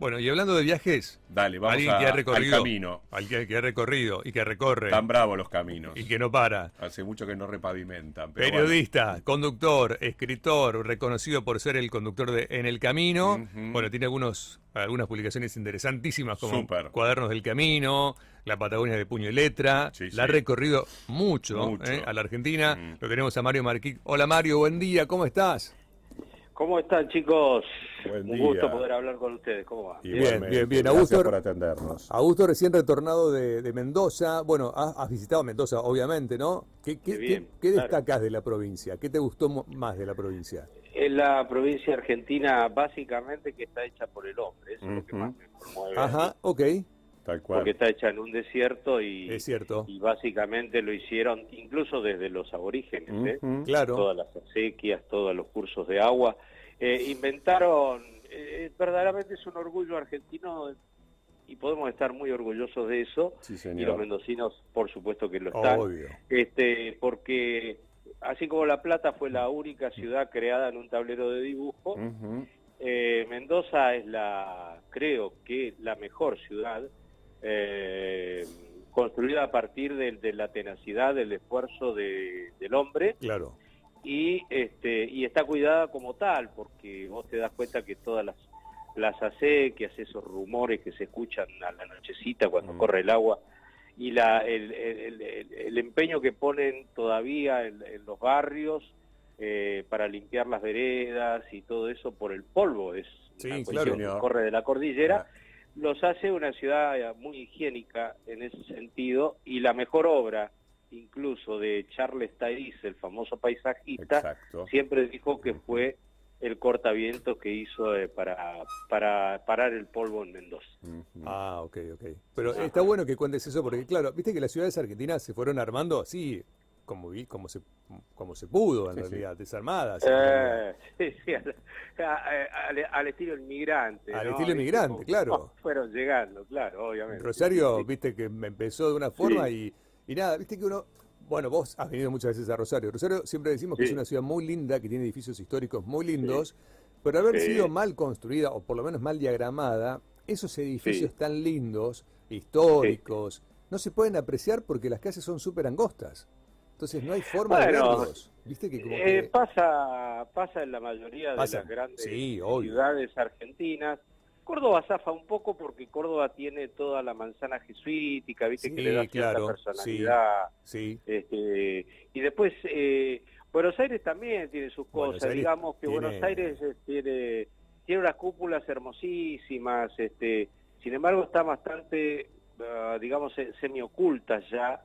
Bueno, y hablando de viajes, Dale, vamos alguien a- que ha al recorrido, camino. al que, ha recorrido y que recorre Tan bravos los caminos. y que no para. Hace mucho que no repavimentan. Pero Periodista, conductor, escritor, reconocido por ser el conductor de En el Camino. Bueno, tiene algunos, algunas publicaciones interesantísimas como. Cuadernos del Camino, La Patagonia de Puño y Letra. Sí, La ha recorrido mucho, Mucho. eh, a la Argentina. Lo tenemos a Mario Marquí. Hola Mario, buen día, ¿cómo estás? ¿Cómo están, chicos? Buen Un día. gusto poder hablar con ustedes. ¿Cómo va? Bien, bien, bien. Gracias Augusto- por atendernos. Augusto recién retornado de, de Mendoza. Bueno, has, has visitado Mendoza, obviamente, ¿no? ¿Qué, qué, Qué bien, qué- qué claro. destacás de la provincia? ¿Qué te gustó más de la provincia? Es la provincia argentina básicamente que está hecha por el hombre. Eso es lo que más me conmueve. Ajá, ok, Tal cual. Porque está hecha en un desierto y, es cierto. y básicamente lo hicieron incluso desde los aborígenes. ¿eh? Claro. Todas las acequias, todos los cursos de agua. Eh, inventaron, eh, verdaderamente es un orgullo argentino y podemos estar muy orgullosos de eso. Sí, Y los mendocinos, por supuesto que lo están. Obvio. este porque así como La Plata fue la única ciudad creada en un tablero de dibujo, eh, Mendoza es la, creo que la mejor ciudad eh, construida a partir de, de la tenacidad, del esfuerzo de- del hombre Claro. y este y está cuidada como tal porque vos te das cuenta que todas las las acequias, esos rumores que se escuchan a la nochecita cuando Mm. corre el agua y la el, el- el- el empeño que ponen todavía en, en los barrios eh, para limpiar las veredas y todo eso por el polvo es Sí, una claro. cuestión que corre de la cordillera Ah. Los hace una ciudad eh, muy higiénica en ese sentido y la mejor obra incluso de Charles Tyrese, el famoso paisajista, Exacto. siempre dijo que fue el cortavientos que hizo eh, para, para parar el polvo en Mendoza. Ah, ok, ok. Pero está bueno que cuentes eso porque, claro, viste que las ciudades argentinas se fueron armando así, como, como, se, como se pudo, en Sí, sí. realidad, realidad. Eh, sí, sí, al, a- al- al estilo inmigrante. Al ¿no? estilo inmigrante, Como- claro. Fueron llegando, claro, obviamente. Rosario, Sí, sí. viste que me empezó de una forma y, y nada, viste que uno, bueno, vos has venido muchas veces a Rosario. Rosario siempre decimos que Sí. es una ciudad muy linda, que tiene edificios históricos muy lindos, pero haber Sí. sido mal construida o por lo menos mal diagramada, esos edificios Sí. tan lindos, históricos, no se pueden apreciar porque las calles son súper angostas. Entonces no hay forma de verlos. Viste que como Eh, pasa, pasa en la mayoría Pasa. de las grandes Sí, ciudades argentinas. Córdoba zafa un poco porque Córdoba tiene toda la manzana jesuítica, viste Sí, que le da cierta claro, personalidad. Sí, Este, y después eh, Buenos Aires también tiene sus cosas. Digamos que tiene- Buenos Aires eh, tiene, tiene unas cúpulas hermosísimas. Este, sin embargo, está bastante, ah, digamos, se- semiocultas ya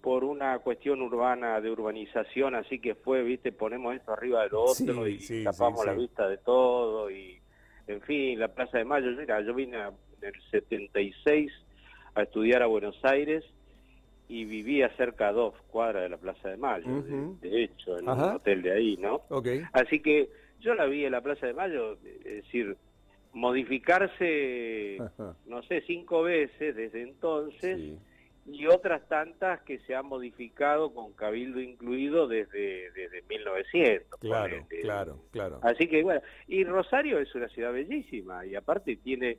por una cuestión urbana de urbanización, así que fue, viste, ponemos esto arriba de lo otro Sí, y sí, tapamos sí, la vista de todo y, en fin, la Plaza de Mayo. Mira, yo vine a- en el 76 a estudiar a Buenos Aires y vivía cerca a dos cuadras de la Plaza de Mayo, de- hecho, en Ajá. un hotel de ahí, ¿no? ok. Así que yo la vi en la Plaza de Mayo, es decir, modificarse, Ajá. no sé, cinco veces desde entonces. Y otras tantas que se han modificado con cabildo incluido desde, desde 1900. Claro, claro, claro. Así que bueno, y Rosario es una ciudad bellísima y aparte tiene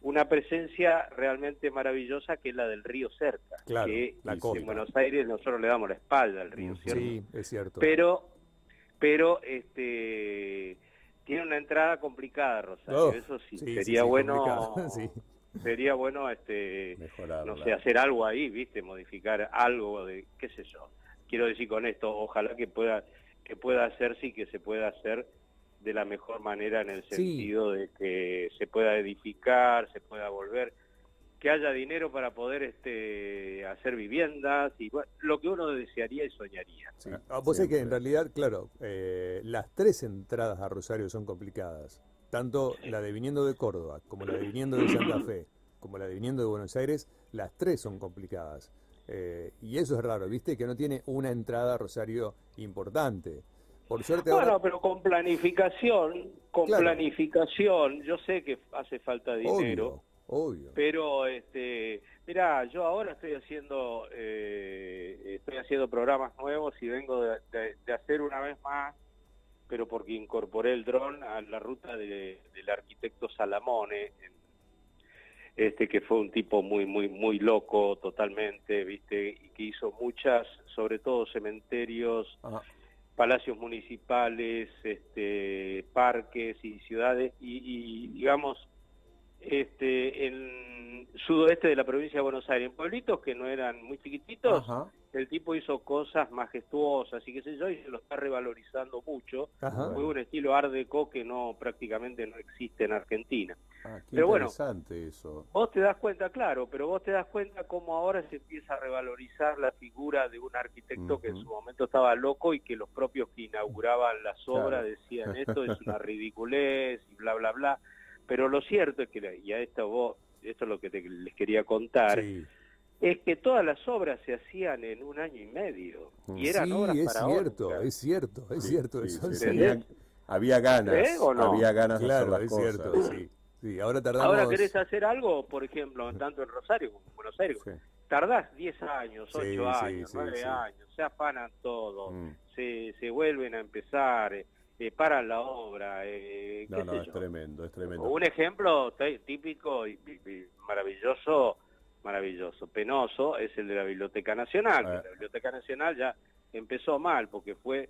una presencia realmente maravillosa que es la del río cerca, Claro, que la en. Buenos Aires nosotros le damos la espalda al río, Ujú. ¿cierto? Sí, es cierto. Pero, pero este tiene una entrada complicada, Rosario. Oh, Eso sí, sería sí, bueno. sería bueno este Mejorarla. no sé, hacer algo ahí, ¿viste? Modificar algo de, qué sé yo. Quiero decir con esto, ojalá que pueda que pueda hacerse y que se pueda hacer de la mejor manera en el Sí. sentido de que se pueda edificar, se pueda volver, que haya dinero para poder este hacer viviendas y bueno, lo que uno desearía y soñaría. Sí. Ah, Vos sabés que en realidad, claro, eh, las tres entradas a Rosario son complicadas. Tanto la de viniendo de Córdoba, como la de viniendo de Santa Fe, como la de viniendo de Buenos Aires, las tres son complicadas. Eh, y eso es raro, ¿viste? Que no tiene una entrada a Rosario importante. Por suerte Bueno, ahora... pero con planificación, con Claro. planificación, yo sé que hace falta dinero. Obvio, obvio. Pero, este, mira, yo ahora estoy haciendo, eh, estoy haciendo programas nuevos y vengo de, de- de hacer una vez más, pero porque incorporé el dron a la ruta de- del arquitecto Salamone este que fue un tipo muy muy muy loco totalmente, ¿viste? Y que hizo muchas, sobre todo cementerios, Ajá. palacios municipales, este parques y ciudades y, y, digamos este en sudoeste de la provincia de Buenos Aires, en pueblitos que no eran muy chiquititos, Ajá. El tipo hizo cosas majestuosas y qué sé yo, y se lo está revalorizando mucho. Ajá. Fue un estilo art deco que no prácticamente no existe en Argentina. Ah, qué Pero bueno. eso. Vos te das cuenta, claro, pero vos te das cuenta cómo ahora se empieza a revalorizar la figura de un arquitecto que en su momento estaba loco y que los propios que inauguraban las Claro. obras decían esto es una ridiculez y bla bla bla. Pero lo cierto es que, y a esto vos, esto es lo que te- les quería contar, Sí. Es que todas las obras se hacían en un año y medio. Y eran Sí, obras es faraónicas. cierto, es cierto, es Sí, cierto. sí, eso tenía- había ganas, ¿Eh, o no? había ganas de hacer Claro, las es cosas. cierto, sí. Sí, ahora tardamos... Ahora querés hacer algo, por ejemplo, tanto en Rosario como en Buenos Aires, Sí. tardás 10 años, Sí, 8 sí, años, sí, 9 sí. años, se afanan todo, Mm. se, se vuelven a empezar, eh, eh, paran la obra, eh, qué No, no, sé es yo. tremendo, es tremendo. Un ejemplo típico y, y- y maravilloso, maravilloso, penoso, es el de la Biblioteca Nacional. Ah. La Biblioteca Nacional ya empezó mal porque fue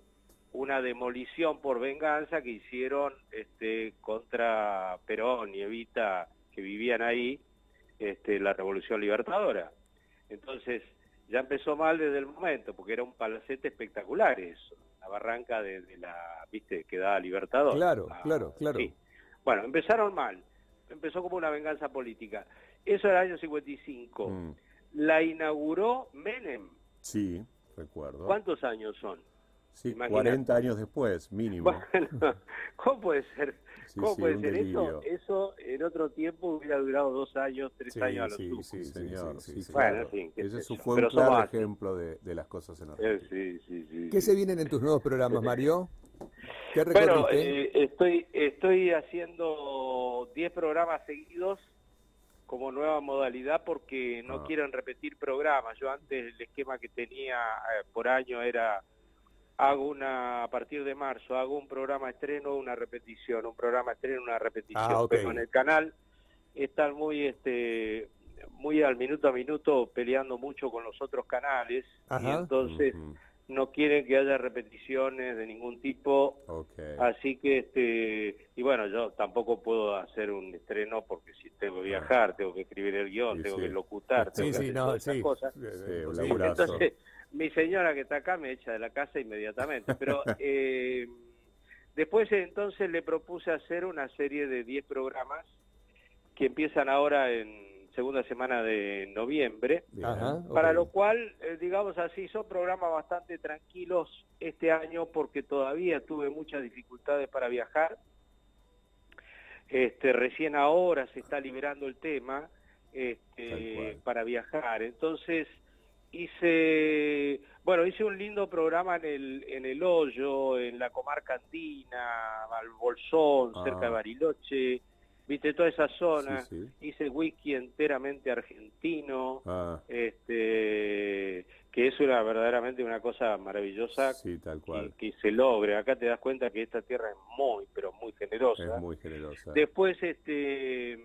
una demolición por venganza que hicieron este, contra Perón y Evita, que vivían ahí, este, la Revolución Libertadora. Entonces, ya empezó mal desde el momento, porque era un palacete espectacular eso, la barranca de, de la, viste, que da Libertador. Claro, Ah, claro, claro. sí. Bueno, empezaron mal, empezó como una venganza política. Eso era el año 55. Mm. La inauguró Menem. Sí, recuerdo. ¿Cuántos años son? Sí, Imagínate. 40 años después, mínimo. Bueno, ¿cómo puede ser? Sí, ¿Cómo sí, puede ser delirio. eso? Eso en otro tiempo hubiera durado dos años, tres Sí, años a lo sí, sumo. sí, Sí, sí, señor. sí, sí, sí. Bueno, claro. Ese fue un claro ejemplo de, de las cosas en Eh, Argentina. sí, sí, sí, ¿Qué sí. se vienen en tus nuevos programas, Mario? ¿Qué Bueno, recorriste? eh, estoy, estoy haciendo 10 programas seguidos como nueva modalidad porque no Ah. quieren repetir programas. Yo antes el esquema que tenía eh, por año era hago una a partir de marzo hago un programa estreno, una repetición, un programa estreno, una repetición, Ah, pero en el canal están muy este muy al minuto a minuto peleando mucho con los otros canales y Ajá. entonces Ujú, no quieren que haya repeticiones de ningún tipo. Así que, este, y bueno, yo tampoco puedo hacer un estreno porque si tengo que viajar, tengo que escribir el guion, Sí, tengo sí. que locutar, tengo Sí, que hacer no, todas esas cosas. Entonces, mi señora que está acá me echa de la casa inmediatamente. Pero eh, después entonces le propuse hacer una serie de 10 programas que empiezan ahora en segunda semana de noviembre. Ajá, Para lo cual, eh, digamos así, son programas bastante tranquilos este año porque todavía tuve muchas dificultades para viajar. Este, recién ahora se está liberando el tema este, para viajar. Entonces hice, bueno, hice un lindo programa en el, en el Hoyo, en la comarca andina, al Bolsón, Ah. cerca de Bariloche, viste toda esa zona. Sí, sí. Hice whisky enteramente argentino Ah, este que es una verdaderamente una cosa maravillosa sí, tal que, cual. que se logre acá te das cuenta que esta tierra es muy pero muy generosa Es muy generosa. después este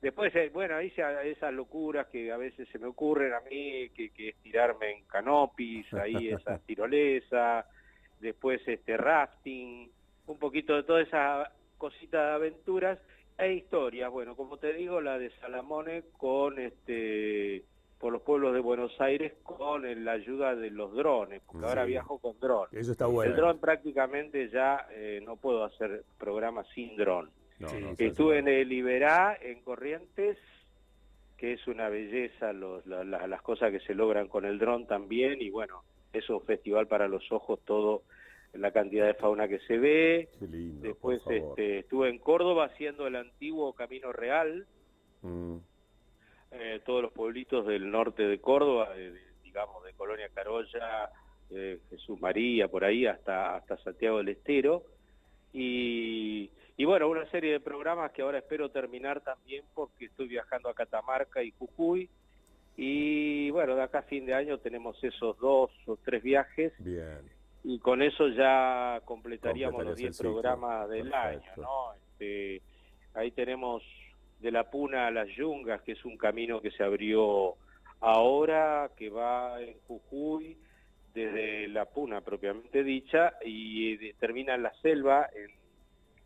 después eh, bueno hice esas locuras que a veces se me ocurren a mí que, que es tirarme en canopis ahí esa tirolesa después este rafting un poquito de toda esa cosita de aventuras e historias bueno como te digo la de Salamone con este por los pueblos de Buenos Aires con el- la ayuda de los drones porque ahora viajo con drones. Eso está el bueno. dron prácticamente ya eh, no puedo hacer programas sin dron. No, Sí, no, Estuve hace en el Iberá, en Corrientes, que es una belleza los- la- la- las cosas que se logran con el dron también, y bueno, es un festival para los ojos, todo la cantidad de fauna que se ve. Qué lindo, Después este, estuve en Córdoba haciendo el antiguo Camino Real, Mm, eh, todos los pueblitos del norte de Córdoba, digamos de Colonia Carolla, eh, Jesús María, por ahí hasta, hasta Santiago del Estero. Y, y bueno, una serie de programas que ahora espero terminar también porque estoy viajando a Catamarca y Jujuy. Y bueno, de acá a fin de año tenemos esos dos o tres viajes bien. Y con eso ya completaríamos los Completarías el 10 ciclo. programas del Perfecto. año, ¿no? Este, ahí tenemos de la Puna a las Yungas, que es un camino que se abrió ahora, que va en Jujuy, desde la Puna propiamente dicha, y eh, termina en la selva, en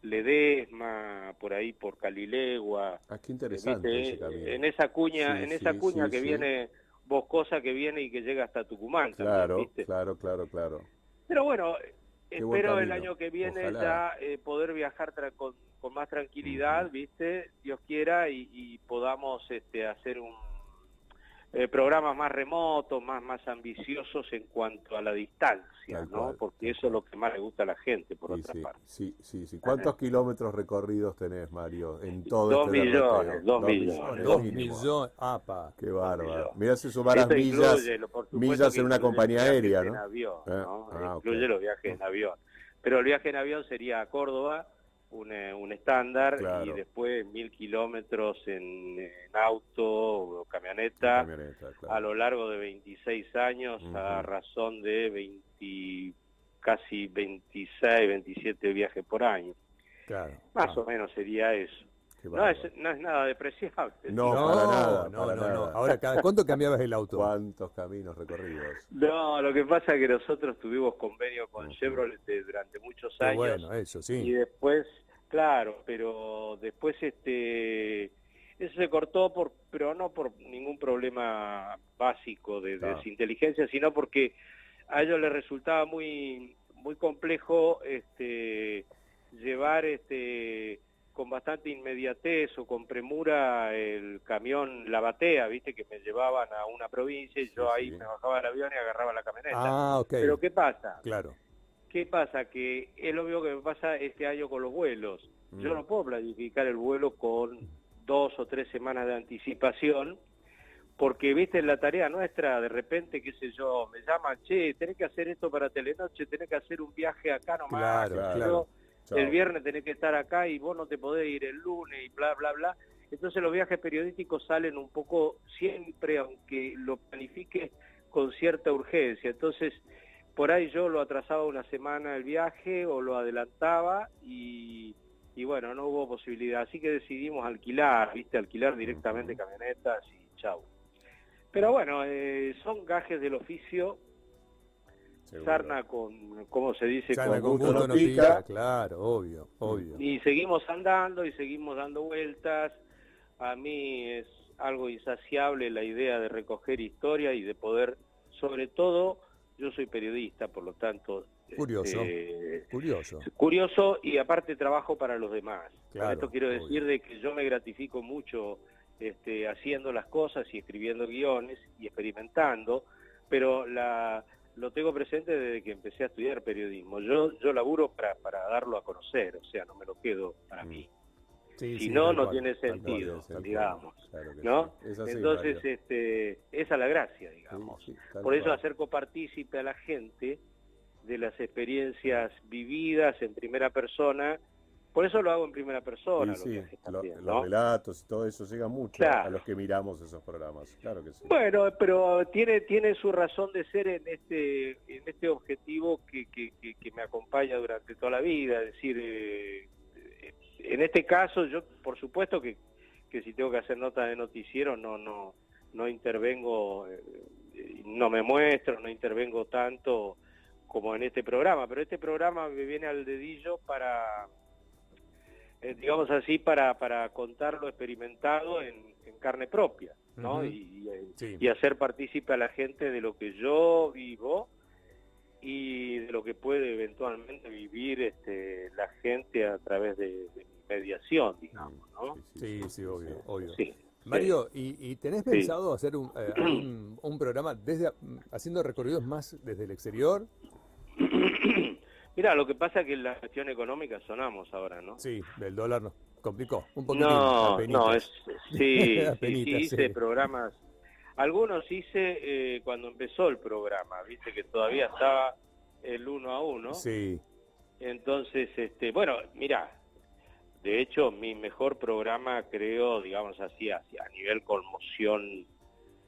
Ledesma, por ahí por Calilegua. Ah, qué interesante ¿viste? ese camino. En esa cuña, Sí, en esa sí, cuña sí, que viene boscosa que viene y que llega hasta Tucumán. también, Claro, ¿viste? claro, claro, claro. Pero bueno, Qué espero el año que viene Ojalá. ya eh, poder viajar tra- con, con más tranquilidad, ¿viste? Dios quiera, y, y podamos este, hacer un eh, programas más remotos, más, más ambiciosos en cuanto a la distancia, Tal ¿no? cual, Porque eso es lo que más le gusta a la gente, por Sí, otra sí, parte. sí, sí, sí. ¿Cuántos kilómetros recorridos tenés, Mario, en todo Dos este millones, derroteo? dos millones, dos dos millones. Apa. Qué bárbaro. millones. Mirá si sumaras millas. millas en una compañía aérea, en ¿no? avión, Eh, ¿no? ah, incluye los viajes en avión. Pero el viaje en avión sería a Córdoba, un, eh, un estándar, Claro. y después mil kilómetros en, en auto o camioneta, Camioneta, claro. a lo largo de 26 años, a Ujú. razón de 20, casi 26, 27 viajes por año. Claro. Más Ah. o menos sería eso. No es, no es nada despreciable. No, No, para nada, no, para no, no. nada. Ahora, ¿cada cuánto cambiabas el auto? ¿Cuántos caminos recorridos? No, lo que pasa es que nosotros tuvimos convenio con. Chevrolet durante muchos Qué años bueno, eso, y sí. después, claro, pero después este eso se cortó por pero no por ningún problema básico de, de Claro. inteligencia, sino porque a ellos les resultaba muy muy complejo este llevar este con bastante inmediatez o con premura el camión la batea, viste que me llevaban a una provincia y Sí, yo ahí sí. me bajaba del avión y agarraba la camioneta. Ah, ok. Pero ¿qué pasa? Claro. ¿Qué pasa? Que es lo mismo que me pasa este año con los vuelos. Yo Mm. no puedo planificar el vuelo con dos o tres semanas de anticipación, porque, viste, la tarea nuestra, de repente, qué sé yo, me llaman, che, tenés que hacer esto para Telenoche, tenés que hacer un viaje acá nomás, Claro, yo, el viernes tenés que estar acá y vos no te podés ir el lunes y bla, bla, bla. Entonces los viajes periodísticos salen un poco siempre, aunque lo planifiques con cierta urgencia. Entonces, por ahí yo lo atrasaba una semana el viaje o lo adelantaba y, y bueno, no hubo posibilidad. Así que decidimos alquilar, ¿viste? Alquilar directamente camionetas y chau. Pero bueno, eh, son gajes del oficio, Seguro. sarna con, ¿cómo se dice? Sarna con gusto gusto no no pica. pica. Claro, obvio, obvio. Y seguimos andando y seguimos dando vueltas. A mí es algo insaciable la idea de recoger historia y de poder, sobre todo, yo soy periodista, por lo tanto... Curioso. este, Curioso. curioso y aparte trabajo para los demás. Claro, Con esto quiero obvio. decir de que yo me gratifico mucho este, haciendo las cosas y escribiendo guiones y experimentando, pero la, lo tengo presente desde que empecé a estudiar periodismo. Yo, yo laburo para, para darlo a conocer, o sea, no me lo quedo para Mm. mí. Sí, Si sí, no, no cual, tiene sentido, cual. digamos, Claro que ¿no? Es así, Entonces, Mario. este, esa es la gracia, digamos. sí, Por eso cual. hacer copartícipe a la gente de las experiencias vividas en primera persona. Por eso lo hago en primera persona, sí, viajes lo- los relatos y todo eso llega mucho Claro. a los que miramos esos programas. Claro que sí. Bueno, pero tiene tiene su razón de ser en este en este objetivo que, que, que- que me acompaña durante toda la vida. Es decir, eh, en este caso yo, por supuesto que, que si tengo que hacer nota de noticiero no no no intervengo, eh, no me muestro, no intervengo tanto como en este programa. Pero este programa me viene al dedillo para eh, digamos así, para, para contar lo experimentado en, en carne propia, ¿no? Ujú. y, y, eh, Sí. y hacer partícipe a la gente de lo que yo vivo y de lo que puede eventualmente vivir este, la gente a través de, de mediación, digamos, ¿no? Sí, sí, obvio, obvio. Sí. Mario, ¿y, y tenés Sí. pensado hacer un, eh, un, un programa desde haciendo recorridos más desde el exterior? Mira, lo que pasa es que en la gestión económica sonamos ahora, ¿no? Sí, el dólar nos complicó un poquitín. No, no, es, sí, hice programas. Algunos hice eh, cuando empezó el programa, viste que todavía estaba el uno a uno. Sí, Entonces, este, bueno, mira, de hecho mi mejor programa creo, digamos así, hacia a nivel conmoción,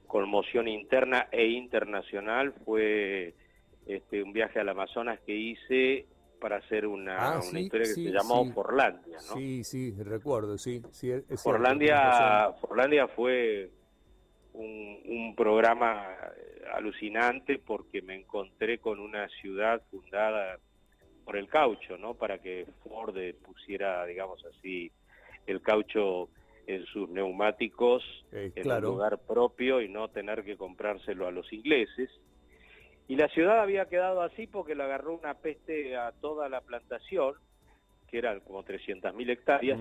conmoción interna e internacional fue este, un viaje al Amazonas que hice para hacer una, Ah, una sí, historia que sí, se llamó sí. Forlandia, ¿no? Sí, sí, recuerdo, sí. sí es Forlandia, fue un, un programa eh, alucinante porque me encontré con una ciudad fundada por el caucho, ¿no? Para que Ford pusiera, digamos así, el caucho en sus neumáticos Eh, en claro. un lugar propio y no tener que comprárselo a los ingleses. Y la ciudad había quedado así porque le agarró una peste a toda la plantación, que eran como 300.000 hectáreas,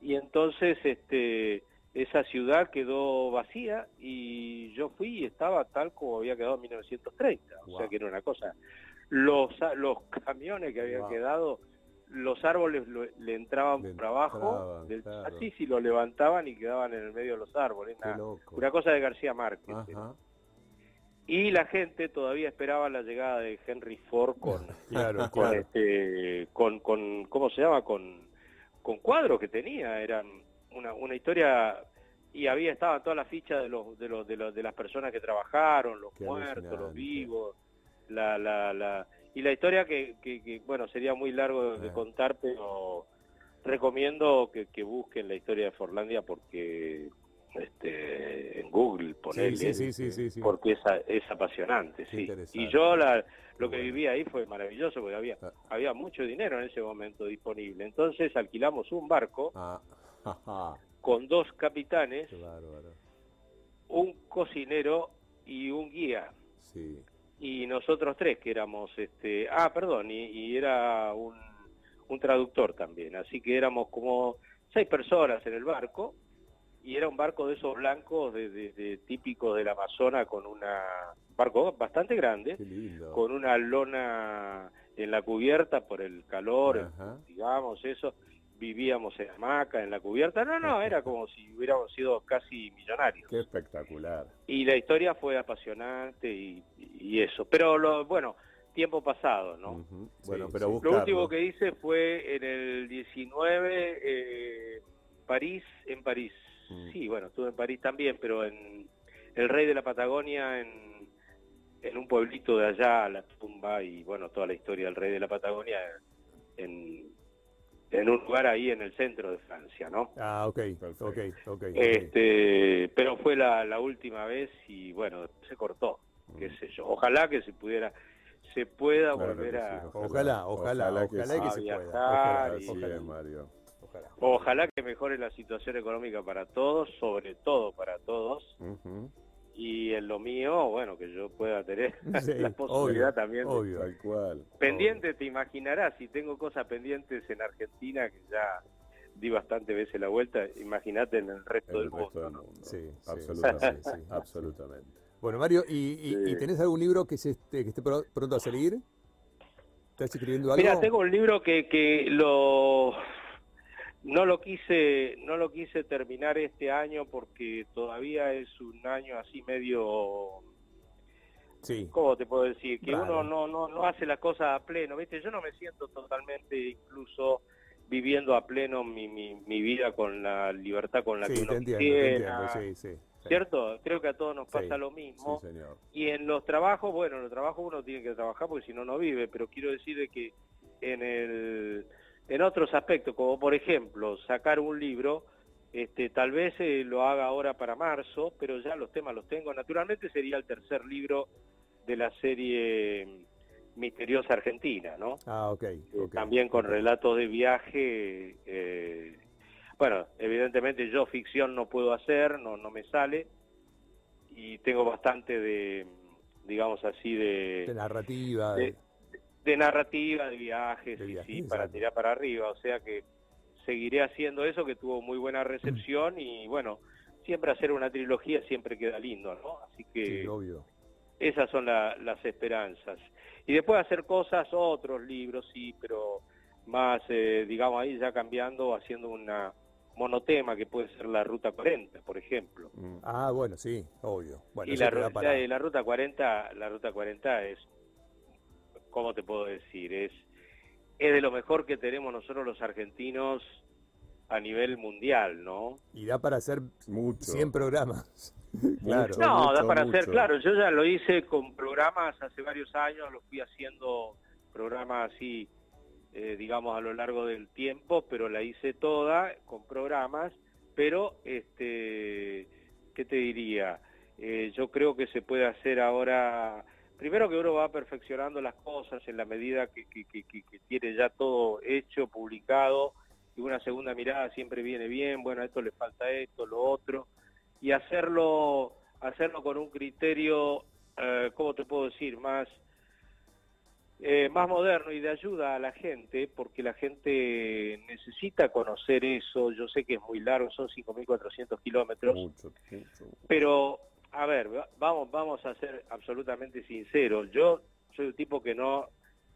y entonces este esa ciudad quedó vacía y yo fui y estaba tal como había quedado en 1930, o sea que era una cosa. Los, los camiones que habían Wow. quedado, los árboles lo- le entraban Le por abajo, del claro. chasis y lo levantaban y quedaban en el medio de los árboles. Una, cosa de García Márquez. Ajá. Y la gente todavía esperaba la llegada de Henry Ford con, Claro, con claro. este con, con cómo se llama con con cuadros que tenía eran una, una historia y había estaban todas las fichas de los de los de, los, de las personas que trabajaron los Qué muertos los vivos la la la y la historia que, que, que, bueno sería muy largo de contar pero recomiendo que, que busquen la historia de Forlandia porque este en Google ponerle Sí, sí, sí, sí, sí, sí. porque es, a- es apasionante, sí. Y yo la, lo que bueno. viví ahí fue maravilloso porque había, Ah. había mucho dinero en ese momento disponible. Entonces alquilamos un barco Ah, con dos capitanes, un cocinero y un guía. Sí. Y nosotros tres que éramos, este, ah, perdón, y, y era un, un traductor también. Así que éramos como seis personas en el barco y era un barco de esos blancos de, de- de típicos del Amazonas con una barco bastante grande con una lona en la cubierta por el calor, Ajá. digamos, eso. Vivíamos en hamaca, en la cubierta. No, no, era como si hubiéramos sido casi millonarios. Qué espectacular. Y la historia fue apasionante y, y eso. Pero, lo, bueno, tiempo pasado, ¿no? Bueno, Sí, pero sí. buscarlo. Lo último que hice fue en el 19, eh, París, en París. Mm. Sí, bueno, estuve en París también, pero en el Rey de la Patagonia, en, en un pueblito de allá, la tumba y bueno, toda la historia del Rey de la Patagonia, en, en un lugar ahí en el centro de Francia, ¿no? Ah, ok, Perfecto. ok, ok. ok. Este, pero fue la, la última vez y bueno, se cortó, qué sé yo. Ojalá que se pudiera, se pueda Claro volver a, sí, Ojalá, ojalá, ojalá, que que, sí. se A pueda. viajar Ojalá, y- Así ojalá, es, Mario. ojalá. Ojalá que mejore la situación económica para todos, sobre todo para todos, y en lo mío, bueno, que yo pueda tener Sí, la posibilidad obvio, también de-. Tal cual. pendiente, te imaginarás, si tengo cosas pendientes en Argentina, que ya di bastante veces la vuelta, imagínate en el resto En del resto mundo. del ¿no? mundo. Sí, sí, absolutamente. sí, sí. absolutamente. Bueno, Mario, ¿y, y- Sí. y tenés algún libro que, se esté, que esté pro- pronto a salir? ¿Estás escribiendo algo? Mira, tengo un libro que, que lo no lo quise no lo quise terminar este año porque todavía es un año así medio Sí, ¿cómo te puedo decir? Que uno no, no, no hace las cosas a pleno, ¿viste? Yo no me siento totalmente incluso viviendo a pleno mi, mi, mi vida con la libertad con la sí, que uno entiendo, te quisiera, entiendo, sí, sí. Sí. ¿cierto? Creo que a todos nos Sí, pasa lo Sí, mismo. señor. Y en los trabajos, bueno, en los trabajos uno tiene que trabajar porque si no, no vive, pero quiero decir de que en, el, en otros aspectos, como por ejemplo sacar un libro, este, tal vez eh, lo haga ahora para marzo, pero ya los temas los tengo. Naturalmente sería el tercer libro de la serie Misteriosa Argentina, ¿no? Ah, ok. Eh, ok, también con relatos de viaje. eh, bueno, evidentemente yo ficción no puedo hacer, no, no me sale, y tengo bastante de, digamos así, De de, narrativa. de, de- de narrativa, de viajes, De y sí, para tirar para arriba, o sea que seguiré haciendo eso, que tuvo muy buena recepción, y bueno, siempre hacer una trilogía siempre queda lindo, ¿no? Así que... sí, obvio. Esas son la- las esperanzas. Y después hacer cosas, otros libros, sí, pero más, eh, digamos, ahí ya cambiando, haciendo una monotema que puede ser la Ruta 40, por ejemplo. Mm. Ah, bueno, sí, obvio. Bueno, y la, te da ru- para- la- la Ruta 40, la Ruta 40 es, ¿cómo te puedo decir? Es, es de lo mejor que tenemos nosotros los argentinos a nivel mundial, ¿no? Y da para hacer Mucho. 100 programas. claro. Mucho. No, da para mucho. hacer, claro, yo ya lo hice con programas hace varios años, lo fui haciendo programas así eh, digamos, a lo largo del tiempo, pero la hice toda con programas, pero, este, ¿qué te diría? Eh, yo creo que se puede hacer ahora, primero que uno va perfeccionando las cosas en la medida que, que, tiene ya todo hecho, publicado, y una segunda mirada siempre viene bien, bueno, a esto le falta esto, lo otro, y hacerlo, hacerlo con un criterio, eh, ¿cómo te puedo decir?, más eh, más moderno y de ayuda a la gente, porque la gente necesita conocer eso. Yo sé que es muy largo, son 5.400 kilómetros, pero a ver, vamos, vamos a ser absolutamente sinceros. Yo soy un tipo que no,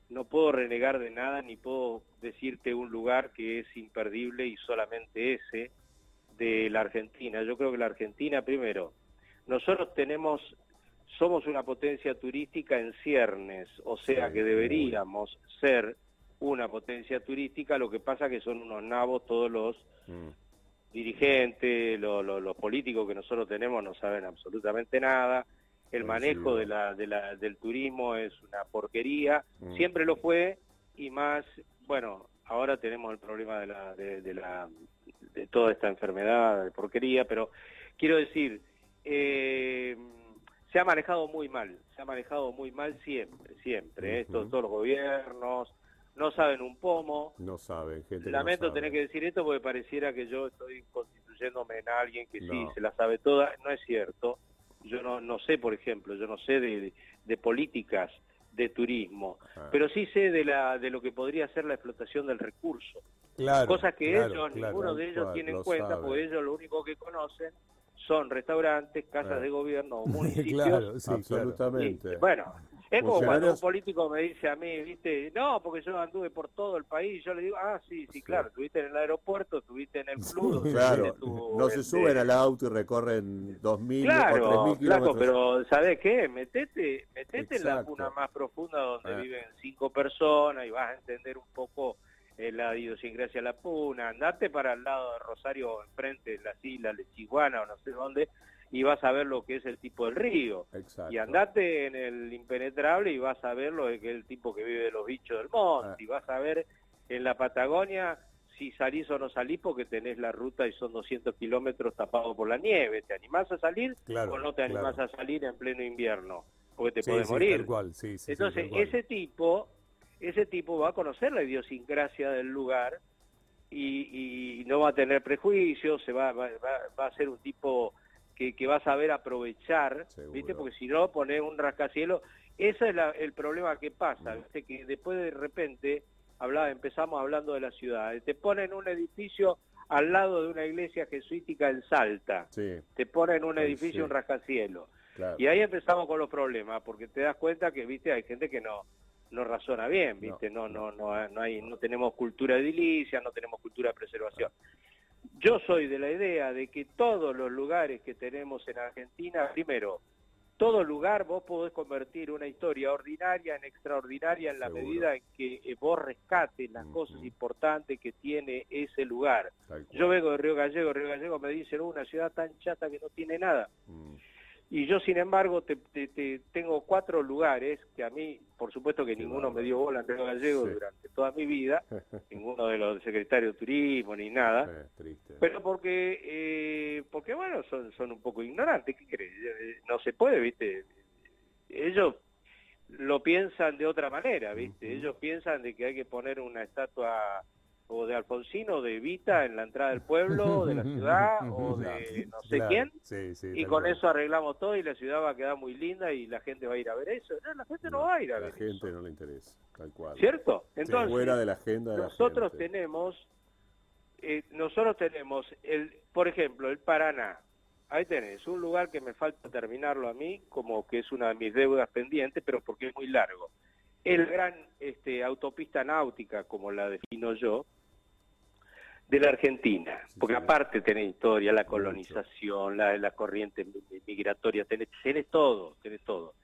no puedo renegar de nada ni puedo decirte un lugar que es imperdible y solamente ese de la Argentina. Yo creo que la Argentina, primero, nosotros tenemos somos una potencia turística en ciernes, o sea que deberíamos ser una potencia turística, lo que pasa que son unos nabos todos los mm. dirigentes, los políticos que nosotros tenemos no saben absolutamente nada, el manejo de la, del turismo es una porquería, mm. siempre lo fue y más, bueno, ahora tenemos el problema de, la, de, la, de toda esta enfermedad de porquería, pero quiero decir, eh, se ha manejado muy mal, se ha manejado muy mal siempre, siempre. ¿eh? todos, los gobiernos no saben un pomo. No saben, gente. Lamento tener que decir esto porque pareciera que yo estoy constituyéndome en alguien que sí, se la sabe toda. No es cierto. Yo no, no sé, por ejemplo, yo no sé de, de, políticas de turismo, ah. pero sí sé de, la, de lo que podría ser la explotación del recurso. Claro, Cosas que ellos, ninguno de ellos tiene en cuenta, porque ellos lo único que conocen son restaurantes, casas de gobierno o municipios. claro, sí, absolutamente. bueno, es como cuando un político me dice a mí, viste, no, porque yo anduve por todo el país, yo le digo, ah, sí, sí, claro, estuviste en el aeropuerto, estuviste en el club. claro, no se suben al auto y recorren 2.000 claro, o 3.000 kilómetros. Claro, pero ¿sabes qué? Metete, metete en la cuna más profunda donde ah. viven cinco personas y vas a entender un poco la idiosincrasia la puna, andate para el lado de Rosario, enfrente de las islas de Chihuahua o no sé dónde, y vas a ver lo que es el tipo del río. Y andate en el impenetrable y vas a ver lo que es el tipo que vive de los bichos del monte, ah. y vas a ver en la Patagonia si salís o no salís porque tenés la ruta y son 200 kilómetros tapados por la nieve. ¿Te animás a salir o no te animás a salir en pleno invierno? Porque te puedes morir. Entonces, ese tipo ese tipo va a conocer la idiosincrasia del lugar y, no va a tener prejuicios, se va, va, va, a ser un tipo que, que va a saber aprovechar, ¿viste? Porque si no, pone un rascacielos. Ese es el problema que pasa, ¿viste? Que después de repente hablaba, empezamos hablando de la ciudad, te ponen un edificio al lado de una iglesia jesuítica en Salta, te ponen un edificio, un rascacielos. Y ahí empezamos con los problemas, porque te das cuenta que, viste, hay gente que no, no razona bien, ¿viste? No, no, no, no, hay, no tenemos cultura de edilicia, no tenemos cultura de preservación. Yo soy de la idea de que todos los lugares que tenemos en Argentina, primero, todo lugar vos podés convertir una historia ordinaria en extraordinaria en la medida en que eh, vos rescates las cosas importantes que tiene ese lugar. Yo vengo de Río Gallego, Río Gallego me dicen oh, una ciudad tan chata que no tiene nada. Mm. Y yo, sin embargo, te, tengo cuatro lugares que a mí, por supuesto que ninguno me dio bola Río Gallego durante toda mi vida, ninguno de los secretarios de turismo ni nada, pero porque, eh, porque bueno, son, son un poco ignorantes, ¿qué crees? Eh, no se puede, ¿viste? Ellos lo piensan de otra manera, ¿viste? Ellos piensan de que hay que poner una estatua o de Alfonsino, de Evita en la entrada del pueblo, de la ciudad, o de no sé quién, y con eso arreglamos todo y la ciudad va a quedar muy linda y la gente va a ir a ver eso. No, la gente no, va a ir a ver eso. La gente no le interesa, tal cual. ¿Cierto? Entonces, fuera de la agenda nosotros tenemos, eh, nosotros tenemos, el por ejemplo, el Paraná. Ahí tenés, un lugar que me falta terminarlo a mí, como que es una de mis deudas pendientes, pero porque es muy largo el gran este, autopista náutica, como la defino yo, de la Argentina, porque aparte tenés historia, la colonización, la, la corriente migratoria, tenés, tenés todo, tenés todo.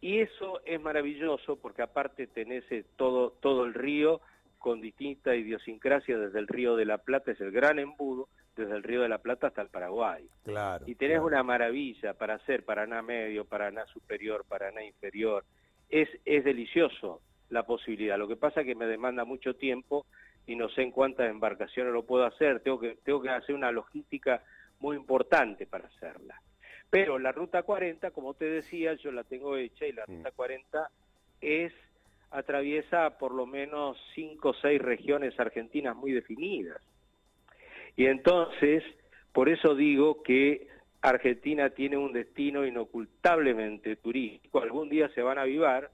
Y eso es maravilloso porque aparte tenés eh, todo, todo el río con distinta idiosincrasia desde el río de la Plata, es el gran embudo, desde el río de la Plata hasta el Paraguay. Claro. Y tenés una maravilla para hacer Paraná medio, Paraná superior, Paraná inferior, es, es delicioso. la posibilidad. Lo que pasa es que me demanda mucho tiempo y no sé en cuántas embarcaciones lo puedo hacer. Tengo que, tengo que hacer una logística muy importante para hacerla. Pero la ruta 40, como te decía, yo la tengo hecha y la ruta 40 es atraviesa por lo menos cinco o seis regiones argentinas muy definidas. Y entonces, por eso digo que Argentina tiene un destino inocultablemente turístico. Algún día se van a avivar,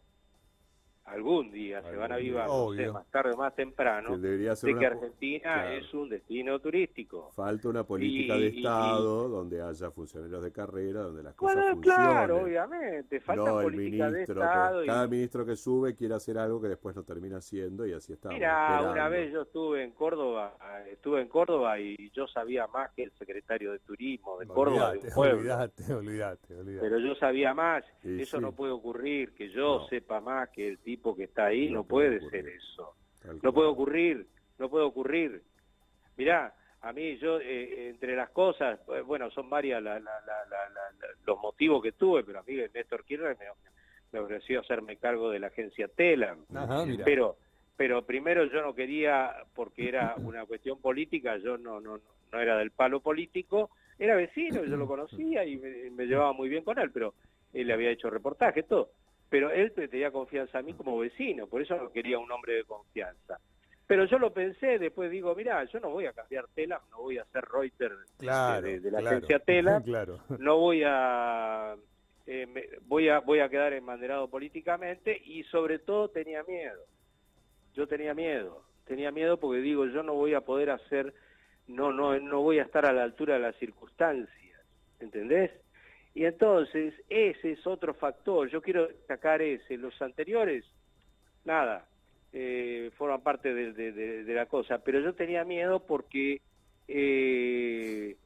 algún día se van a avivar, no sé, más tarde o más temprano, Que debería ser de que una Argentina claro. es un destino turístico. Falta una política Y- de y- Estado donde haya funcionarios de carrera, donde las cosas Bueno, funcionen. claro, obviamente, falta no el política ministro, de Estado. que y- cada ministro que sube quiere hacer algo que después no termina haciendo y así estamos. Mira, una vez yo estuve en Córdoba, estuve en Córdoba y yo sabía más que el secretario de Turismo de Córdoba, de un Olvídate, pueblo. olvídate, olvídate, olvídate. Pero yo sabía más, eso sí. no puede ocurrir, que yo sepa más que el tipo que está ahí, No no, puede puede, ser eso. No puede ocurrir, no puede ocurrir. Mirá, a mí yo, eh, entre las cosas, eh, bueno, son varias la- la- la- la- la- la- los motivos que tuve, pero a mí Néstor Kirchner me, me ofreció hacerme cargo de la agencia Telam. Ajá. Pero, pero primero yo no quería, porque era una cuestión política, yo no, no, no era del palo político, era vecino, yo lo conocía y me, me llevaba muy bien con él, pero él le había hecho reportaje, todo. Pero él tenía confianza a mí como vecino, por eso no quería un hombre de confianza. Pero yo lo pensé, después digo, mira, yo no voy a cambiar Telam, no voy a ser Reuters claro, de, de la claro, agencia Telam, claro. no voy a eh, me- voy a voy a quedar enbanderado políticamente y sobre todo tenía miedo yo tenía miedo tenía miedo porque digo yo no voy a poder hacer no no no voy a estar a la altura de las circunstancias ¿entendés? Y entonces ese es otro factor yo quiero destacar ese los anteriores nada eh, forman parte de, la cosa pero yo tenía miedo porque eh,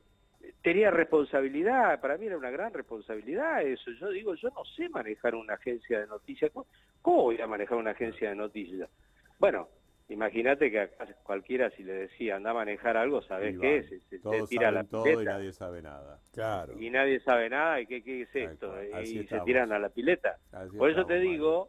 tenía responsabilidad, para mí era una gran responsabilidad eso. Yo digo, yo no sé manejar una agencia de noticias. ¿Cómo, cómo voy a manejar una agencia de noticias? Bueno, imagínate que acá cualquiera si le decía anda a manejar algo, ¿sabés Y qué van. es? Se, se Todos tira saben la todo y nadie sabe nada. Claro. y nadie sabe nada y qué, qué es esto. Y se tiran a la pileta. Así Por eso estamos, te Mario. digo,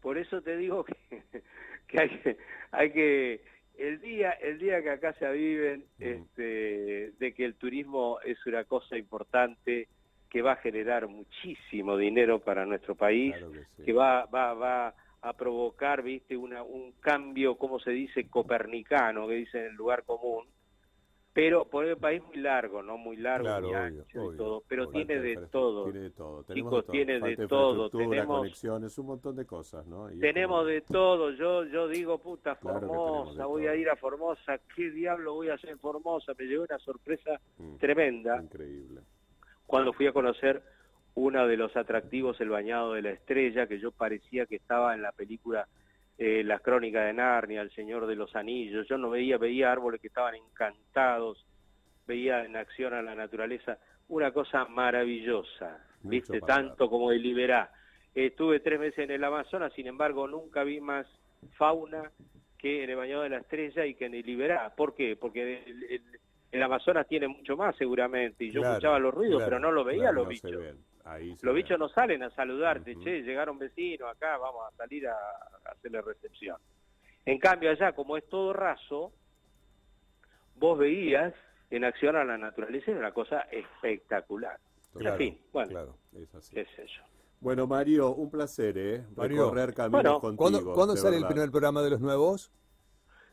por eso te digo que, que hay que, hay que el día, el día que acá se aviven, Mm. este, de que el turismo es una cosa importante que va a generar muchísimo dinero para nuestro país, Claro que sí. que va, va, va a provocar, viste, una, un cambio, como se dice, copernicano, que dice en el lugar común, pero por el país muy largo, no muy largo, Claro, muy obvio, ancho y obvio, todo, pero obvio. tiene de todo. Tiene de todo. Tenemos Chicos, de todo. tiene de Falta todo. infraestructura, Tenemos- conexiones, un montón de cosas, ¿no? Y Tenemos como- de todo, yo yo digo, puta, Claro Formosa, de voy todo. a ir a Formosa, ¿qué diablo voy a hacer en Formosa? Me llegó una sorpresa Mm, tremenda Increíble. cuando fui a conocer uno de los atractivos, el Bañado de la Estrella, que yo parecía que estaba en la película eh, Las Crónicas de Narnia, El Señor de los Anillos, yo no veía, veía árboles que estaban encantados, veía en acción a la naturaleza, una cosa maravillosa, Mucho viste, tanto como de Liberá. Estuve tres meses en el Amazonas, sin embargo, nunca vi más fauna que en el Bañado de la Estrella y que en el Liberá. ¿Por qué? Porque el, el- el Amazonas tiene mucho más seguramente, y yo Claro, escuchaba los ruidos, claro, pero no lo veía claro, los No bichos. Ahí Los bichos no salen a saludarte, Ujú. che, llegaron vecinos acá, vamos a salir a, a hacerle recepción. En cambio allá, como es todo raso, vos veías en acción a la naturaleza y era una cosa espectacular. Claro, en fin, bueno, claro. Es así. qué sé yo. Bueno, Mario, un placer, ¿eh? Mario, Recorrer caminos bueno, contigo. ¿Cuándo, ¿cuándo de sale el primer programa de los nuevos?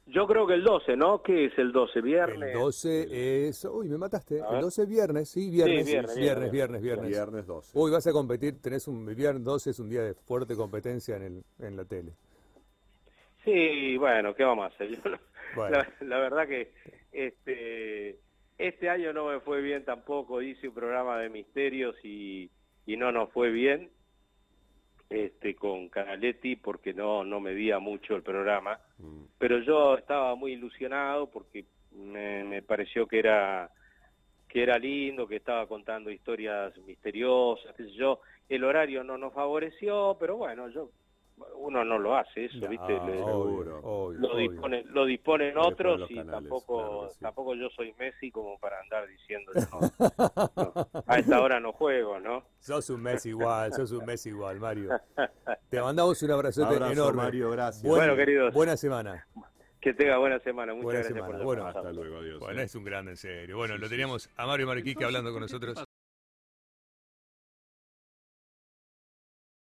Yo creo que el 12, ¿no? ¿Qué es el 12? ¿Viernes? El 12 es... Uy, me mataste. El ver. 12 viernes, sí, viernes, Sí, viernes, viernes, viernes, viernes, viernes. Viernes 12. Uy, vas a competir, tenés un viernes 12 es un día de fuerte competencia en el en la tele. Sí, bueno, ¿qué vamos a hacer? Yo no- Bueno. la, la verdad que este este año no me fue bien tampoco, hice un programa de misterios y, y no nos fue bien este con Canaletti porque no no medía mucho el programa, Mm. pero yo estaba muy ilusionado porque me, me pareció que era que era lindo, que estaba contando historias misteriosas, qué sé yo. El horario no nos favoreció, pero bueno, yo uno no lo hace eso, No, ¿viste? Le- obvio, Seguro. obvio, lo obvio. disponen, lo disponen Lo otros y canales, tampoco claro que sí. tampoco yo soy Messi como para andar diciendo yo no, no, a esta hora no juego, ¿no? Sos un mes igual, sos un mes igual, Mario. Te mandamos un abrazote Abrazo, enorme. Mario, gracias. Buen- Bueno, queridos. Buena semana. Que tenga buena semana. Muchas Buena gracias semana. por Bueno. Hasta luego, adiós. Bueno, es un grande en serio. Bueno, lo teníamos a Mario Mariquique hablando con nosotros.